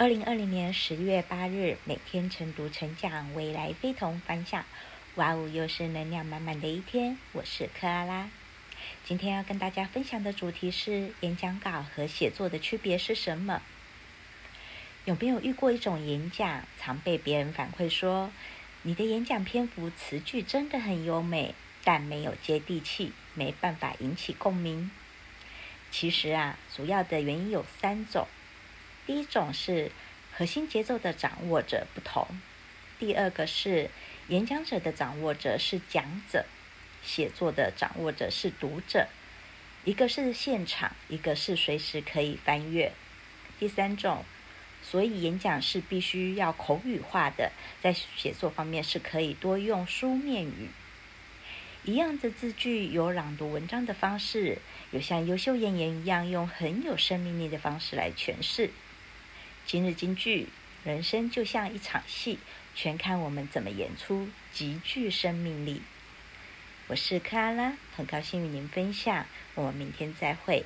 二零二零年十月八日，每天晨读晨讲，未来非同凡响。哇哦，又是能量满满的一天。我是克拉拉，今天要跟大家分享的主题是演讲稿和写作的区别是什么？有没有遇过一种演讲，常被别人反馈说，你的演讲篇幅词句真的很优美，但没有接地气，没办法引起共鸣？其实啊，主要的原因有三种。第一种是核心节奏的掌握者不同，第二个是演讲者的掌握者是讲者，写作的掌握者是读者，一个是现场，一个是随时可以翻阅。第三种，所以演讲是必须要口语化的，在写作方面是可以多用书面语。一样的字句，有朗读文章的方式，有像优秀演员一样用很有生命力的方式来诠释。今日金句：人生就像一场戏，全看我们怎么演出，极具生命力。我是克拉拉，很高兴与您分享，我们明天再会。